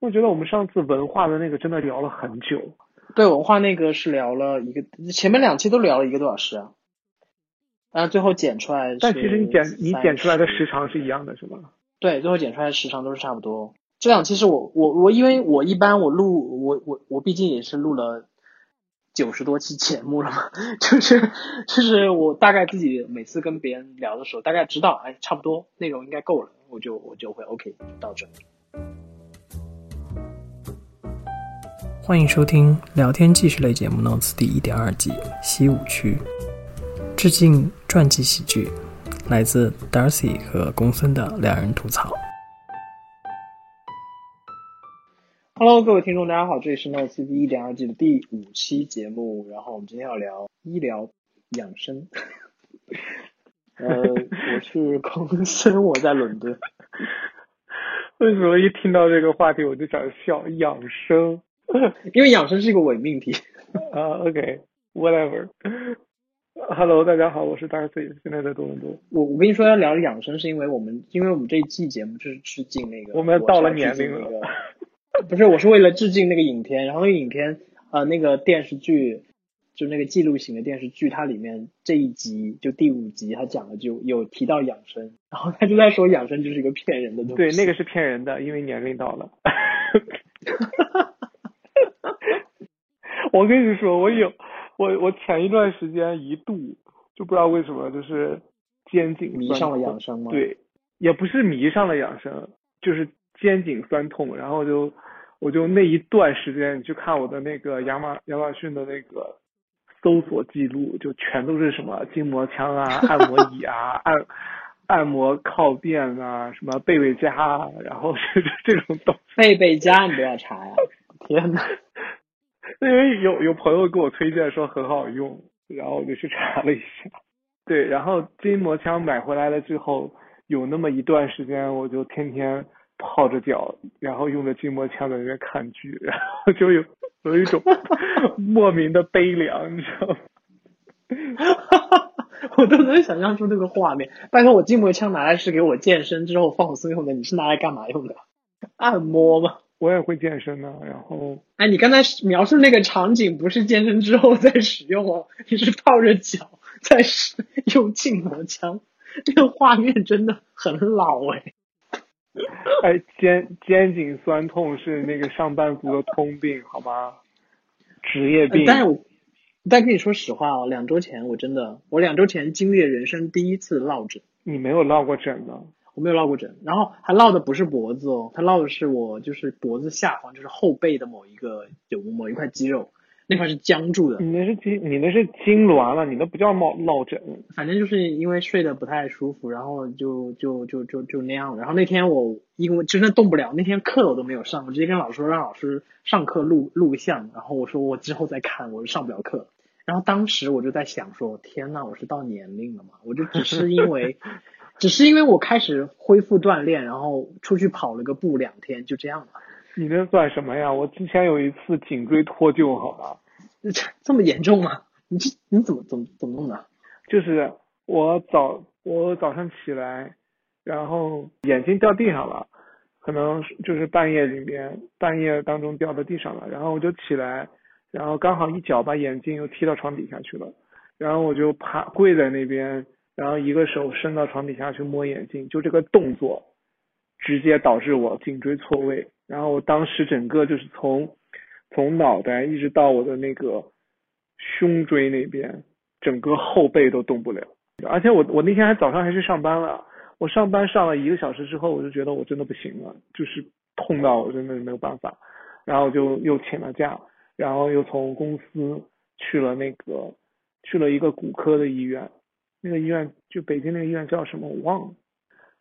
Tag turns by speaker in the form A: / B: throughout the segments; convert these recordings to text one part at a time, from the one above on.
A: 我觉得我们上次文化的那个真的聊了很久。
B: 对，文化那个是聊了一个，前面两期都聊了一个多小时啊。然后最后剪出来，
A: 但其实你剪你剪出来的时长是一样的，是吗？
B: 对，最后剪出来的时长都是差不多。这两期是我我我，因为我一般我录我我我毕竟也是录了九十多期节目了嘛，就是就是我大概自己每次跟别人聊的时候，大概知道哎差不多内容应该够了，我就我就会 OK 到这。
C: 欢迎收听聊天纪实类节目《Notes》第一点二季西五区，致敬传记喜剧，来自 Darcy 和公孙的两人吐槽。
B: Hello，各位听众，大家好，这里是 Notes 第一点二季的第五期节目。然后我们今天要聊医疗养生。呃，我是公孙，我在伦敦。
A: 为什么一听到这个话题我就想笑？养生。
B: 因为养生是一个伪命题
A: 啊。OK，whatever。Hello，大家好，我是 Darcy，现在在多伦多。
B: 我我跟你说要聊养生，是因为我们因为我们这一季节目就是致敬那个，
A: 我们到了年龄了。
B: 不是，我是为了致敬那个影片，然后那个影片呃那个电视剧就那个记录型的电视剧，它里面这一集就第五集，它讲的就有提到养生，然后他就在说养生就是一个骗人的东西。
A: 对，那个是骗人的，因为年龄到了。我跟你说，我有我我前一段时间一度就不知道为什么就是肩颈
B: 迷上了养生吗？
A: 对，也不是迷上了养生，就是肩颈酸痛，然后就我就那一段时间你去看我的那个亚马亚马逊的那个搜索记录，就全都是什么筋膜枪啊、按摩椅啊、按按摩靠垫啊、什么贝贝佳啊，然后是 这种东西。
B: 贝贝佳你都要查呀？天呐。
A: 因为有有朋友给我推荐说很好用，然后我就去查了一下。对，然后筋膜枪买回来了之后，有那么一段时间，我就天天泡着脚，然后用着筋膜枪在那边看剧，然后就有有一种 莫名的悲凉，你知道吗？
B: 我都能想象出那个画面。拜托，我筋膜枪拿来是给我健身之后放松用的，你是拿来干嘛用的？按摩吗？
A: 我也会健身呢，然后，
B: 哎，你刚才描述那个场景不是健身之后再使用哦，你是泡着脚在使用筋膜枪，这个画面真的很老哎。
A: 哎，肩肩颈酸痛是那个上班族的通病，好吗？职业病。
B: 但是我，但跟你说实话哦，两周前我真的，我两周前经历了人生第一次落枕。
A: 你没有落过枕呢？
B: 我没有落过枕，然后他落的不是脖子哦，他落的是我就是脖子下方，就是后背的某一个有某一块肌肉，那块是僵住的。
A: 你那是筋，你那是痉挛了，你那不叫落落枕。
B: 反正就是因为睡得不太舒服，然后就就就就就那样。然后那天我因为真的动不了，那天课我都没有上，我直接跟老师说让老师上课录录像，然后我说我之后再看，我上不了课。然后当时我就在想说，天呐，我是到年龄了嘛？我就只是因为。只是因为我开始恢复锻炼，然后出去跑了个步两天，就这样了。
A: 你那算什么呀？我之前有一次颈椎脱臼，好吗？
B: 这这么严重吗？你这你怎么怎么怎么弄的？
A: 就是我早我早上起来，然后眼睛掉地上了，可能就是半夜里面半夜当中掉到地上了，然后我就起来，然后刚好一脚把眼镜又踢到床底下去了，然后我就趴跪在那边。然后一个手伸到床底下去摸眼镜，就这个动作，直接导致我颈椎错位。然后我当时整个就是从从脑袋一直到我的那个胸椎那边，整个后背都动不了。而且我我那天还早上还去上班了，我上班上了一个小时之后，我就觉得我真的不行了，就是痛到我真的没有办法。然后就又请了假，然后又从公司去了那个去了一个骨科的医院。那个医院就北京那个医院叫什么我忘了，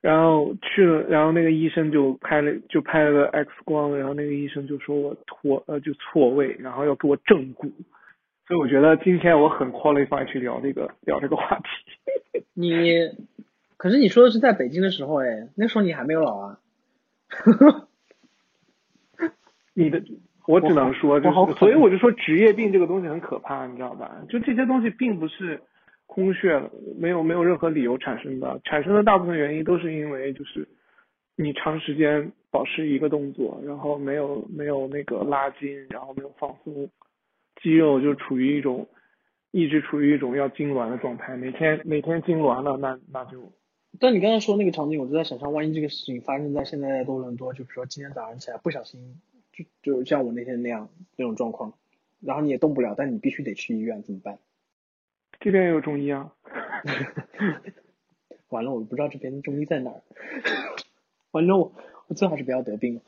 A: 然后去了，然后那个医生就拍了就拍了个 X 光，然后那个医生就说我脱呃就错位，然后要给我正骨，所以我觉得今天我很 qualified 去聊这个聊这个话题。
B: 你可是你说的是在北京的时候哎，那时候你还没有老啊。
A: 你的我只能说就是，所以我就说职业病这个东西很可怕，你知道吧？就这些东西并不是。空穴没有没有任何理由产生的，产生的大部分原因都是因为就是你长时间保持一个动作，然后没有没有那个拉筋，然后没有放松，肌肉就处于一种一直处于一种要痉挛的状态，每天每天痉挛了，那那就
B: 但你刚才说那个场景，我就在想象，万一这个事情发生在现在的多伦多，就比如说今天早上起来不小心，就就像我那天那样那种状况，然后你也动不了，但你必须得去医院，怎么办？
A: 这边也有中医啊。
B: 完了，我不知道这边的中医在哪儿。完了，我我最好是不要得病。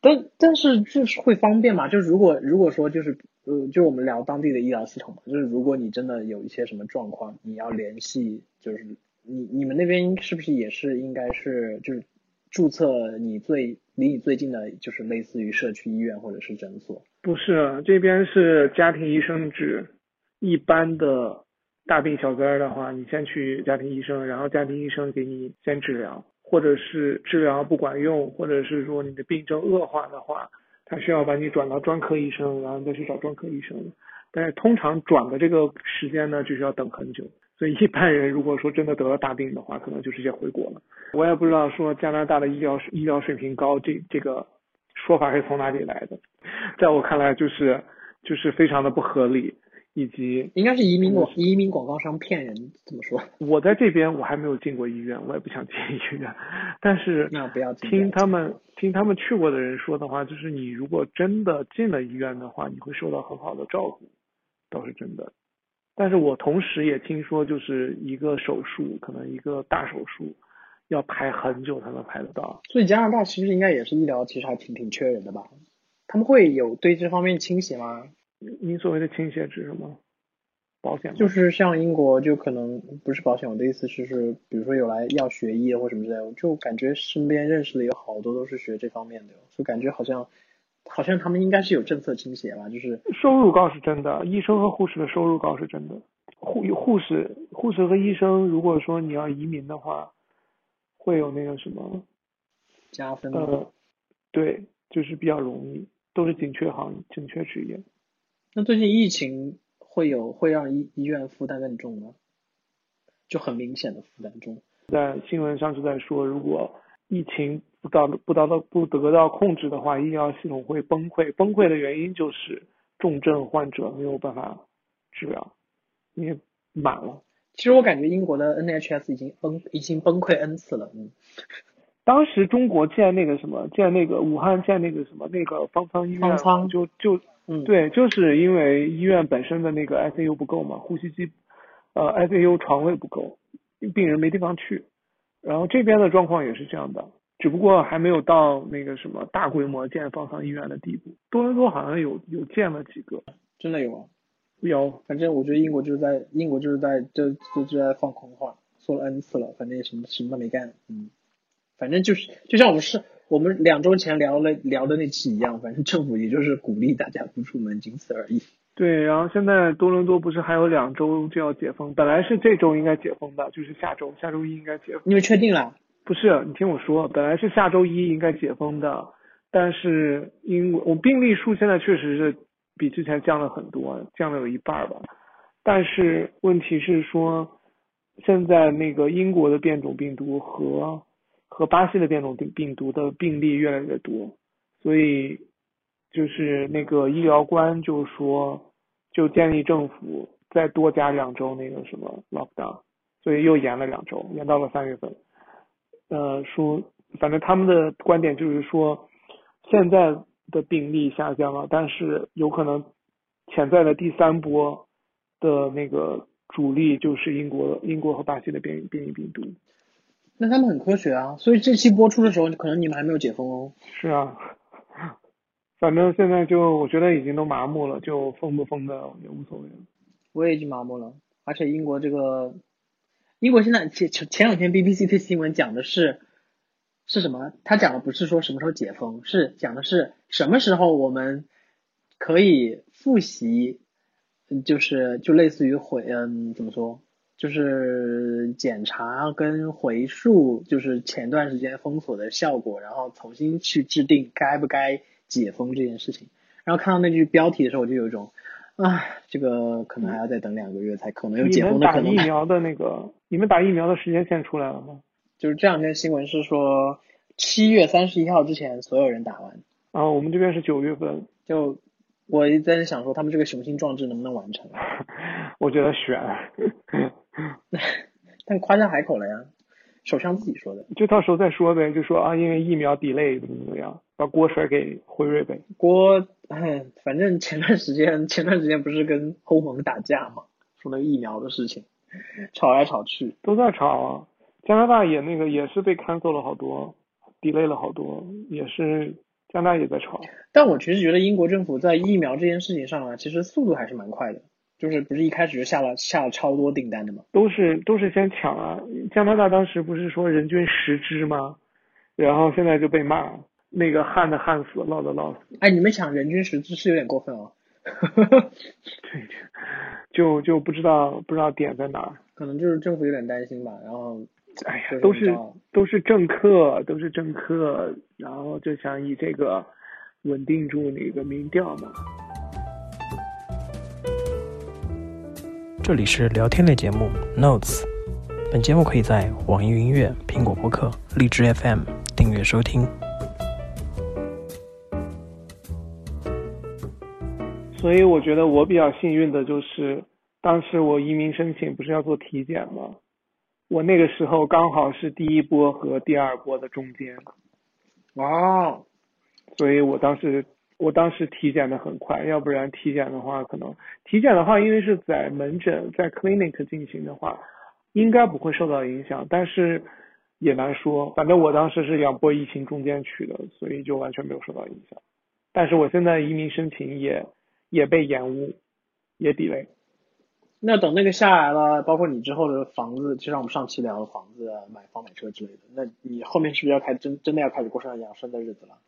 B: 但但是就是会方便嘛？就是如果如果说就是呃，就我们聊当地的医疗系统嘛，就是如果你真的有一些什么状况，你要联系，就是你你们那边是不是也是应该是就是注册你最离你最近的，就是类似于社区医院或者是诊所？
A: 不是，这边是家庭医生制，一般的大病小灾的话，你先去家庭医生，然后家庭医生给你先治疗，或者是治疗不管用，或者是说你的病症恶化的话，他需要把你转到专科医生，然后再去找专科医生。但是通常转的这个时间呢，就是要等很久。所以一般人如果说真的得了大病的话，可能就直接回国了。我也不知道说加拿大的医疗医疗水平高这这个说法是从哪里来的，在我看来就是就是非常的不合理，以及
B: 应该是移民广移民广告商骗人，怎么说？
A: 我在这边我还没有进过医院，我也不想进医院，但是
B: 那不要进
A: 听他们听他们去过的人说的话，就是你如果真的进了医院的话，你会受到很好的照顾，倒是真的。但是我同时也听说，就是一个手术，可能一个大手术要排很久才能排得到。
B: 所以加拿大其实应该也是医疗其实还挺挺缺人的吧？他们会有对这方面倾斜吗？
A: 你所谓的倾斜指什么？保险？
B: 就是像英国，就可能不是保险，我的意思是是，比如说有来要学医或什么之类的，我就感觉身边认识的有好多都是学这方面的，就感觉好像好像他们应该是有政策倾斜吧，就是
A: 收入高是真的，医生和护士的收入高是真的。护护士护士和医生，如果说你要移民的话，会有那个什么
B: 加分
A: 呃，对，就是比较容易，都是紧缺行紧缺职业。
B: 那最近疫情会有会让医医院负担更重吗？就很明显的负担重。
A: 在新闻上是在说，如果疫情不到不到到不得到控制的话，医疗系统会崩溃。崩溃的原因就是重症患者没有办法治疗，因为满了。
B: 其实我感觉英国的 NHS 已经崩已经崩溃 n 次了，嗯。
A: 当时中国建那个什么，建那个武汉建那个什么那个方舱医院，
B: 方舱
A: 就就
B: 嗯，
A: 对，就是因为医院本身的那个 ICU 不够嘛，呼吸机呃 ICU 床位不够，病人没地方去。然后这边的状况也是这样的，只不过还没有到那个什么大规模建方舱医院的地步。多伦多好像有有建了几个，
B: 真的有啊。
A: 有
B: 反正我觉得英国就是在英国就是在就就就在放空话，说了 n 次了，反正也什么什么都没干，嗯。反正就是就像我们是我们两周前聊了聊的那期一样，反正政府也就是鼓励大家不出门，仅此而已。
A: 对，然后现在多伦多不是还有两周就要解封，本来是这周应该解封的，就是下周下周一应该解封。
B: 你们确定了？
A: 不是，你听我说，本来是下周一应该解封的，但是因为我病例数现在确实是比之前降了很多，降了有一半吧。但是问题是说，现在那个英国的变种病毒和和巴西的变种病病毒的病例越来越多，所以就是那个医疗官就说，就建议政府再多加两周那个什么 lockdown，所以又延了两周，延到了三月份。呃，说反正他们的观点就是说，现在的病例下降了，但是有可能潜在的第三波的那个主力就是英国英国和巴西的变异变异病毒。
B: 那他们很科学啊，所以这期播出的时候，可能你们还没有解封哦。
A: 是啊，反正现在就我觉得已经都麻木了，就封不封的也无所谓了。
B: 我也已经麻木了，而且英国这个，英国现在前前前两天 BBC 的新闻讲的是是什么？他讲的不是说什么时候解封，是讲的是什么时候我们可以复习，嗯就是就类似于回嗯怎么说？就是检查跟回溯，就是前段时间封锁的效果，然后重新去制定该不该解封这件事情。然后看到那句标题的时候，我就有一种，啊，这个可能还要再等两个月才可能有解封的可能。
A: 疫苗的那个，你们打疫苗的时间线出来了吗？
B: 就是这两天新闻是说，七月三十一号之前所有人打完。
A: 啊，我们这边是九月份。
B: 就我一直在想说，他们这个雄心壮志能不能完成？
A: 我觉得悬。
B: 但夸下海口了呀，首相自己说的。
A: 就到时候再说呗，就说啊，因为疫苗 delay 怎么怎么样，把锅甩给辉瑞呗。
B: 锅，哎，反正前段时间前段时间不是跟欧盟打架嘛，说那个疫苗的事情，吵来吵去。
A: 都在吵啊，加拿大也那个也是被 cancel 了好多，delay 了好多，也是加拿大也在吵。
B: 但我其实觉得英国政府在疫苗这件事情上啊，其实速度还是蛮快的。就是不是一开始就下了下了超多订单的吗？
A: 都是都是先抢啊！加拿大当时不是说人均十只吗？然后现在就被骂，那个旱的旱死，涝的涝死。
B: 哎，你们抢人均十只是有点过分哦。
A: 对，就就不知道不知道点在哪。
B: 可能就是政府有点担心吧。然后，
A: 哎呀，都是都是政客，都是政客，然后就想以这个稳定住那个民调嘛。
C: 这里是聊天类节目 Notes，本节目可以在网易云音乐、苹果播客、荔枝 FM 订阅收听。
A: 所以我觉得我比较幸运的就是，当时我移民申请不是要做体检吗？我那个时候刚好是第一波和第二波的中间。
B: 哇！
A: 所以我当时。我当时体检的很快，要不然体检的话，可能体检的话，因为是在门诊在 clinic 进行的话，应该不会受到影响，但是也难说。反正我当时是两波疫情中间去的，所以就完全没有受到影响。但是我现在移民申请也也被延误，也 delay。
B: 那等那个下来了，包括你之后的房子，就像我们上期聊的房子、买房、买车之类的，那你后面是不是要开真真的要开始过上养生的日子了？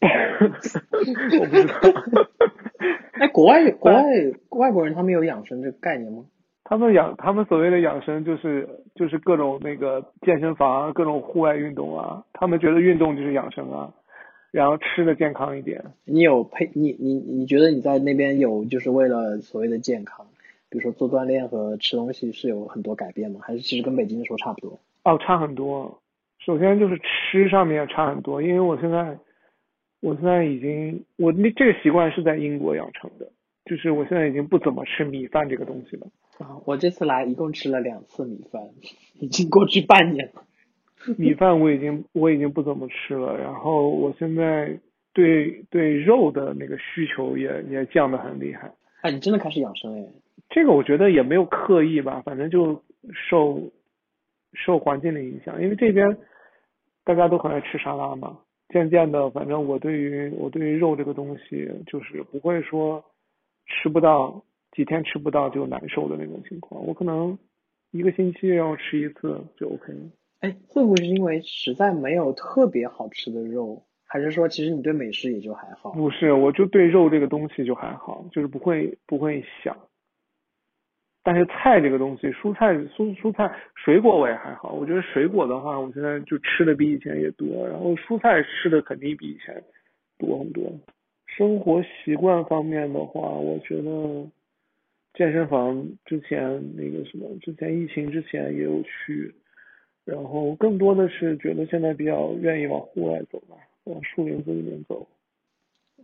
A: 我不知道。
B: 哎，国外国外外国人他们有养生这个概念吗？
A: 他们养他们所谓的养生就是就是各种那个健身房各种户外运动啊，他们觉得运动就是养生啊，然后吃的健康一点。
B: 你有配你你你觉得你在那边有就是为了所谓的健康，比如说做锻炼和吃东西是有很多改变吗？还是其实跟北京的时候差不多？
A: 哦，差很多。首先就是吃上面差很多，因为我现在。我现在已经，我那这个习惯是在英国养成的，就是我现在已经不怎么吃米饭这个东西了。
B: 啊，我这次来一共吃了两次米饭，已经过去半年了。
A: 米饭我已经我已经不怎么吃了，然后我现在对对肉的那个需求也也降得很厉害。
B: 哎，你真的开始养生哎？
A: 这个我觉得也没有刻意吧，反正就受受环境的影响，因为这边大家都很爱吃沙拉嘛。渐渐的，反正我对于我对于肉这个东西，就是不会说吃不到几天吃不到就难受的那种情况。我可能一个星期要吃一次就 OK 了。
B: 哎，会不会是因为实在没有特别好吃的肉，还是说其实你对美食也就还好？
A: 不是，我就对肉这个东西就还好，就是不会不会想。但是菜这个东西，蔬菜、蔬蔬菜、水果我也还好。我觉得水果的话，我现在就吃的比以前也多，然后蔬菜吃的肯定比以前多很多。生活习惯方面的话，我觉得健身房之前那个什么，之前疫情之前也有去，然后更多的是觉得现在比较愿意往户外走吧，往树林子里面走。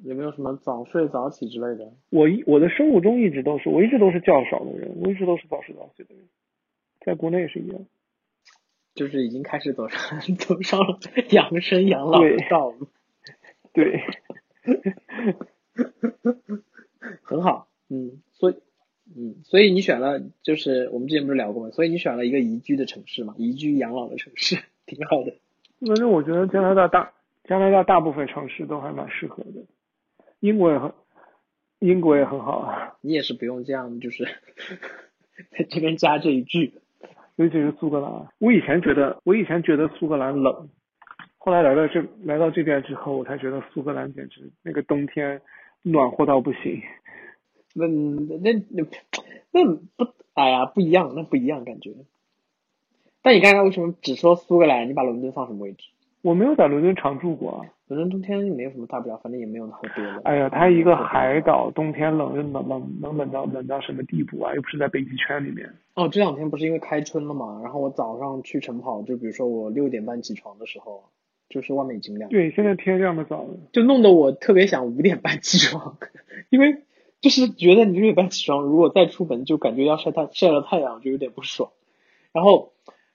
B: 有没有什么早睡早起之类的？
A: 我一我的生物钟一直都是，我一直都是较少的人，我一直都是早睡早起的人，在国内也是一样。
B: 就是已经开始走上 走上了养生养老的道路。
A: 对。
B: 很好，嗯，所以，嗯，所以你选了，就是我们之前不是聊过吗？所以你选了一个宜居的城市嘛，宜居养老的城市，挺好的。
A: 反正我觉得加拿大大加拿大大部分城市都还蛮适合的。英国也很，英国也很好啊。
B: 你也是不用这样，就是 在这边加这一句。
A: 尤其是苏格兰，我以前觉得，我以前觉得苏格兰冷，后来来到这来到这边之后，我才觉得苏格兰简直那个冬天暖和到不行。
B: 那那那那不，哎呀，不一样，那不一样感觉。但你刚刚为什么只说苏格兰？你把伦敦放什么位置？
A: 我没有在伦敦常住过啊。
B: 伦敦冬天没有什么大不了，反正也没有特别冷。
A: 哎呀，它一个海岛，冬天冷就冷冷能冷到冷到什么地步啊？又不是在北极圈里面。
B: 哦，这两天不是因为开春了嘛？然后我早上去晨跑，就比如说我六点半起床的时候，
D: 就是外面已经亮，
A: 对，现在天亮的早了。
D: 就弄得我特别想五点半起床，因为就是觉得你六点半起床，如果再出门就感觉要晒太晒了太阳，就有点不爽。然后，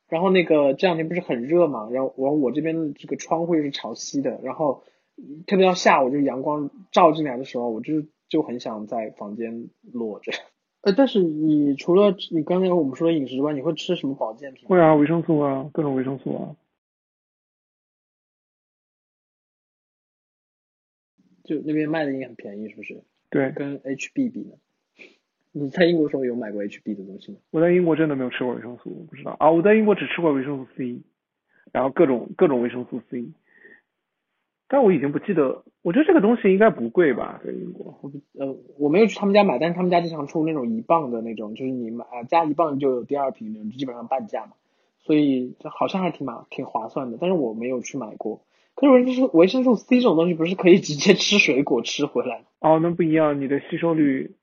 D: 然后那个这两天不是很热嘛，然后我我这边的这个窗户又是朝西的，然后特别到下午就是阳光照进来的时候，我就就很想在房间裸着。呃，但是你除了你刚才我们说的饮食之外，你会吃什么保健品？
A: 会啊，维生素啊，各种维生素啊。
D: 就那边卖的应该很便宜，是不是？
A: 对，
D: 跟 HB 比呢？你在英国时候有买过 HB 的东西吗？
A: 我在英国真的没有吃过维生素，我不知道啊。我在英国只吃过维生素 C，然后各种各种维生素 C，但我已经不记得。我觉得这个东西应该不贵吧，在英国。
D: 我不呃，我没有去他们家买，但是他们家经常出那种一磅的那种，就是你买加一磅就有第二瓶那种，基本上半价嘛。所以好像还挺蛮挺划算的，但是我没有去买过。可是维生素维生素 C 这种东西不是可以直接吃水果吃回来？
A: 哦，那不一样，你的吸收率，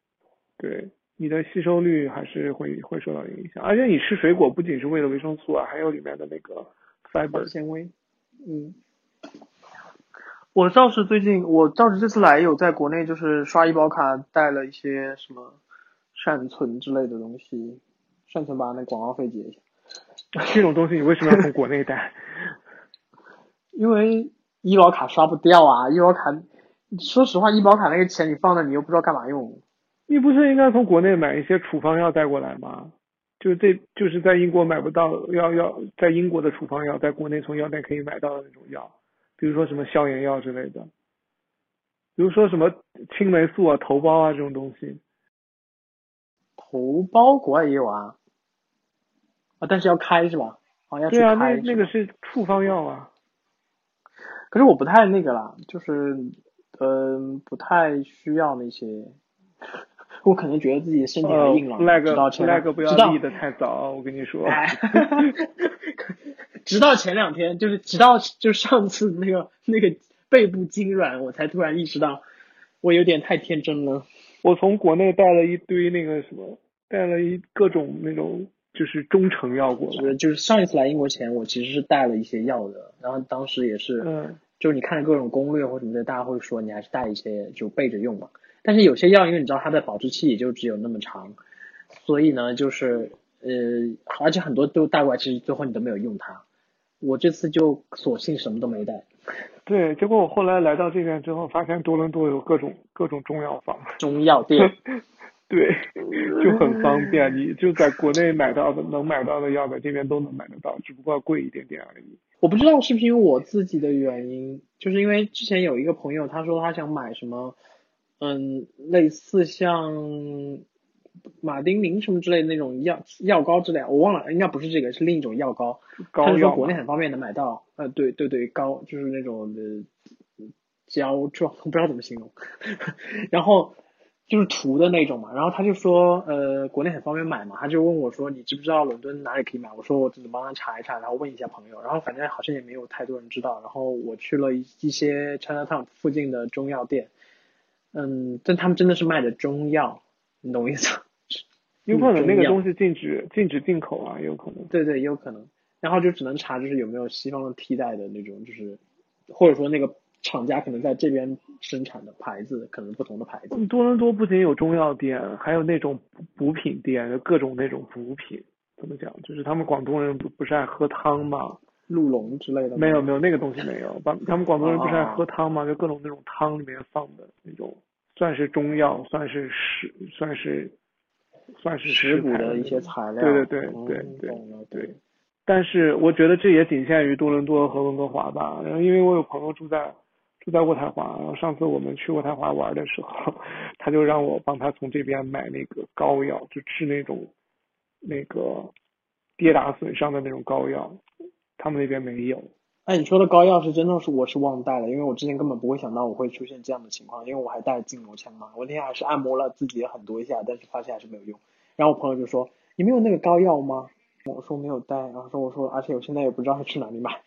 A: 对，你的吸收率还是会会受到影响。而且你吃水果不仅是为了维生素啊，还有里面的那个 fiber
D: 纤维。
B: 嗯，我倒是最近，我倒是这次来有在国内就是刷医保卡带了一些什么善存之类的东西，善存把那广告费结一下。
A: 这种东西你为什么要从国内带？
B: 因为医保卡刷不掉啊，医保卡，说实话，医保卡那个钱你放那，你又不知道干嘛用。
A: 你不是应该从国内买一些处方药带过来吗？就这就是在英国买不到，要要在英国的处方药，在国内从药店可以买到的那种药，比如说什么消炎药之类的，比如说什么青霉素啊、头孢啊这种东西。
B: 头孢国外也有啊，啊，但是要开是吧？啊，要去
A: 开。对啊，那那个是处方药啊。
B: 可是我不太那个啦，就是，嗯，不太需要那些，我可能觉得自己身体还硬朗，直到前两，
A: 不要立的太早，我跟你说。
B: 直到前两天，就是直到就上次那个那个背部痉挛，我才突然意识到，我有点太天真了。
A: 我从国内带了一堆那个什么，带了一各种那种。就是中成药过
D: 来，就是上一次来英国前，我其实是带了一些药的，然后当时也是，
A: 嗯，
D: 就是你看各种攻略或什么的，大家会说你还是带一些就备着用嘛。但是有些药，因为你知道它的保质期也就只有那么长，所以呢，就是呃，而且很多都带过来，其实最后你都没有用它。我这次就索性什么都没带。
A: 对，结果我后来来到这边之后，发现多伦多有各种各种中药房、
D: 中药店。
A: 对，就很方便，你就在国内买到的能买到的药，在这边都能买得到，只不过贵一点点而已。
B: 我不知道是不是因为我自己的原因，就是因为之前有一个朋友，他说他想买什么，嗯，类似像马丁啉什么之类的那种药药膏之类，我忘了，应该不是这个，是另一种药膏。
A: 膏
B: 药。国内很方便能买到，呃，对对对，膏就是那种的胶状，不知道怎么形容，然后。就是涂的那种嘛，然后他就说，呃，国内很方便买嘛，他就问我说，你知不知道伦敦哪里可以买？我说我只能帮他查一查，然后问一下朋友，然后反正好像也没有太多人知道，然后我去了一一些 Chinatown 附近的中药店，嗯，但他们真的是卖的中药，你懂我意思？
A: 有可能那个东西禁止禁止进口啊，有可能。
B: 对对，有可能，然后就只能查就是有没有西方的替代的那种，就是或者说那个。厂家可能在这边生产的牌子，可能不同的牌子。
A: 多伦多不仅有中药店，还有那种补品店，各种那种补品。怎么讲？就是他们广东人不不是爱喝汤吗？
B: 鹿茸之类的。
A: 没有没有那个东西没有。把他们广东人不是爱喝汤吗？就各种那种汤里面放的那种，算是中药，算是食，算是算是食
D: 补的一些材料。
A: 对对对对对对。但是我觉得这也仅限于多伦多和温哥华吧。然后因为我有朋友住在。住在渥太华，然后上次我们去渥太华玩的时候，他就让我帮他从这边买那个膏药，就治那种那个跌打损伤的那种膏药，他们那边没有。
B: 哎，你说的膏药是真的是我是忘带了，因为我之前根本不会想到我会出现这样的情况，因为我还带筋膜枪嘛。我那天还是按摩了自己很多一下，但是发现还是没有用。然后我朋友就说：“你没有那个膏药吗？”我说没有带，然后说我说而且我现在也不知道去哪里买。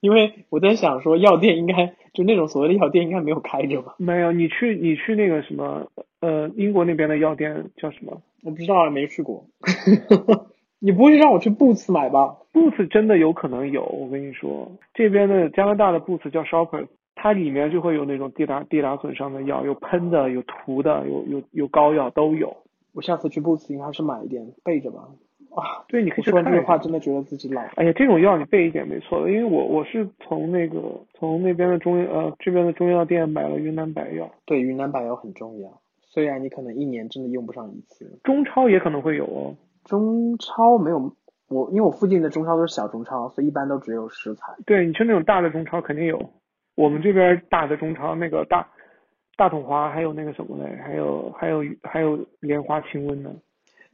B: 因为我在想说，药店应该就那种所谓的药店应该没有开着吧？
A: 没有，你去你去那个什么呃英国那边的药店叫什么？
B: 我不知道，没去过。你不会让我去 Boots 买吧？
A: Boots 真的有可能有，我跟你说，这边的加拿大的 Boots 叫 Shopper，它里面就会有那种跌打跌打损伤的药，有喷的，有涂的，有有有膏药都有。
B: 我下次去 Boots 应该是买一点备着吧。啊，
A: 对，你可以
B: 说完这。句话真的觉得自己老。
A: 哎呀，这种药你备一点没错的，因为我我是从那个从那边的中呃这边的中药店买了云南白药，
B: 对，云南白药很重要，虽然你可能一年真的用不上一次。
A: 中超也可能会有哦。
B: 中超没有，我因为我附近的中超都是小中超，所以一般都只有食材。
A: 对你去那种大的中超肯定有，我们这边大的中超那个大大统华还有那个什么嘞，还有还有还有莲花清瘟呢。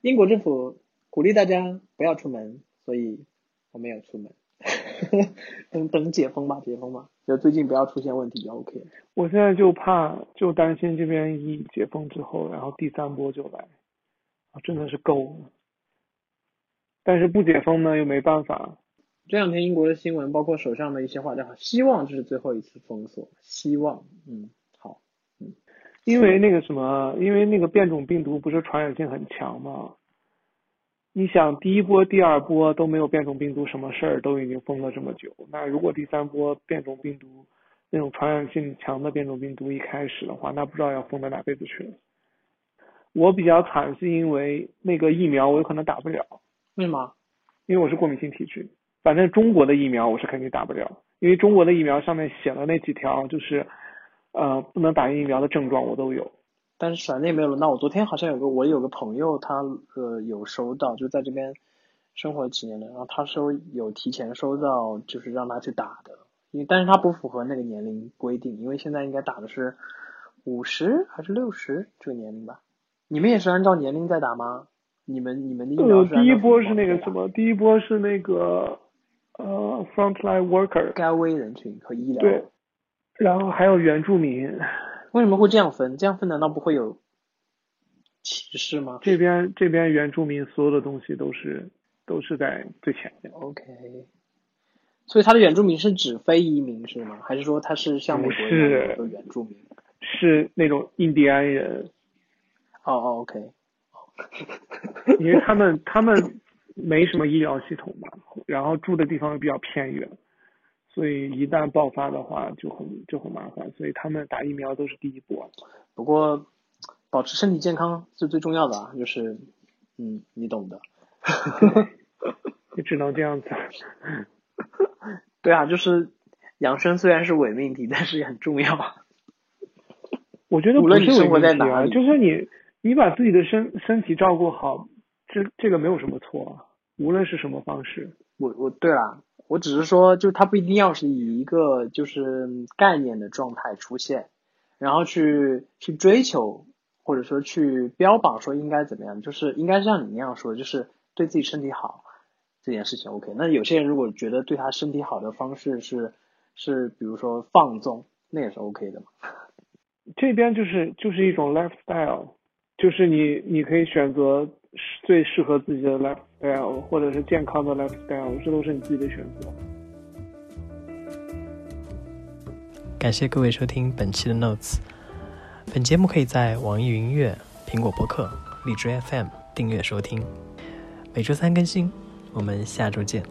B: 英国政府鼓励大家不要出门，所以我没有出门。等等解封吧，解封吧，就最近不要出现问题就 OK。
A: 我现在就怕就担心这边一解封之后，然后第三波就来，啊真的是够了。但是不解封呢又没办法，
B: 这两天英国的新闻，包括首相的一些话，叫希望这是最后一次封锁，希望，嗯，好，嗯
A: 因为那个什么，因为那个变种病毒不是传染性很强吗？你想第一波、第二波都没有变种病毒什么事儿，都已经封了这么久，那如果第三波变种病毒那种传染性强的变种病毒一开始的话，那不知道要封到哪辈子去了。我比较惨是因为那个疫苗我有可能打不了，
B: 为什么？
A: 因为我是过敏性体质。反正中国的疫苗我是肯定打不了，因为中国的疫苗上面写了那几条，就是呃不能打疫苗的症状我都有。
B: 但是甩内没有轮到我。昨天好像有个我有个朋友，他呃有收到，就在这边生活几年了，然后他说有提前收到，就是让他去打的，因为但是他不符合那个年龄规定，因为现在应该打的是五十还是六十这个年龄吧？你们也是按照年龄在打吗？你们你们的疫苗
A: 呃，
B: 是
A: 第一波是那个什么，第一波是那个呃 frontline worker，
B: 高危人群和医疗。
A: 对，然后还有原住民，
B: 为什么会这样分？这样分难道不会有歧视吗
A: 这边这边原住民所有的东西都是都是在最前面。
B: ？OK，所以他的原住民是指非移民是吗？还是说他是像美国一样
A: 不是
B: 有一个原住民？
A: 是那种印第安人，
B: 哦哦，OK，
A: 因为他们他们没什么医疗系统嘛，然后住的地方又比较偏远，所以一旦爆发的话就很就很麻烦，所以他们打疫苗都是第一波。
B: 不过保持身体健康是最重要的啊，就是嗯，你懂的。
A: 也只能这样子。
B: 对啊，就是养生虽然是伪命题，但是也很重要。
A: 我觉得不是
B: 无论你生活
A: 伪命题啊，
B: 在哪里
A: 就是你你把自己的身身体照顾好，这这个没有什么错啊，无论是什么方式。
B: 我我对啦，我只是说，就它不一定要是以一个就是概念的状态出现，然后去去追求，或者说去标榜说应该怎么样，就是应该像你那样说，就是对自己身体好这件事情 OK。那有些人如果觉得对他身体好的方式是是比如说放纵，那也是 OK 的嘛。
A: 这边就是就是一种 lifestyle，就是你你可以选择最适合自己的 lifestyle，或者是健康的 lifestyle，这都是你自己的选择。
C: 感谢各位收听本期的 Notes。本节目可以在网易云音乐、苹果播客、荔枝 FM 订阅收听，每周三更新。我们下周见。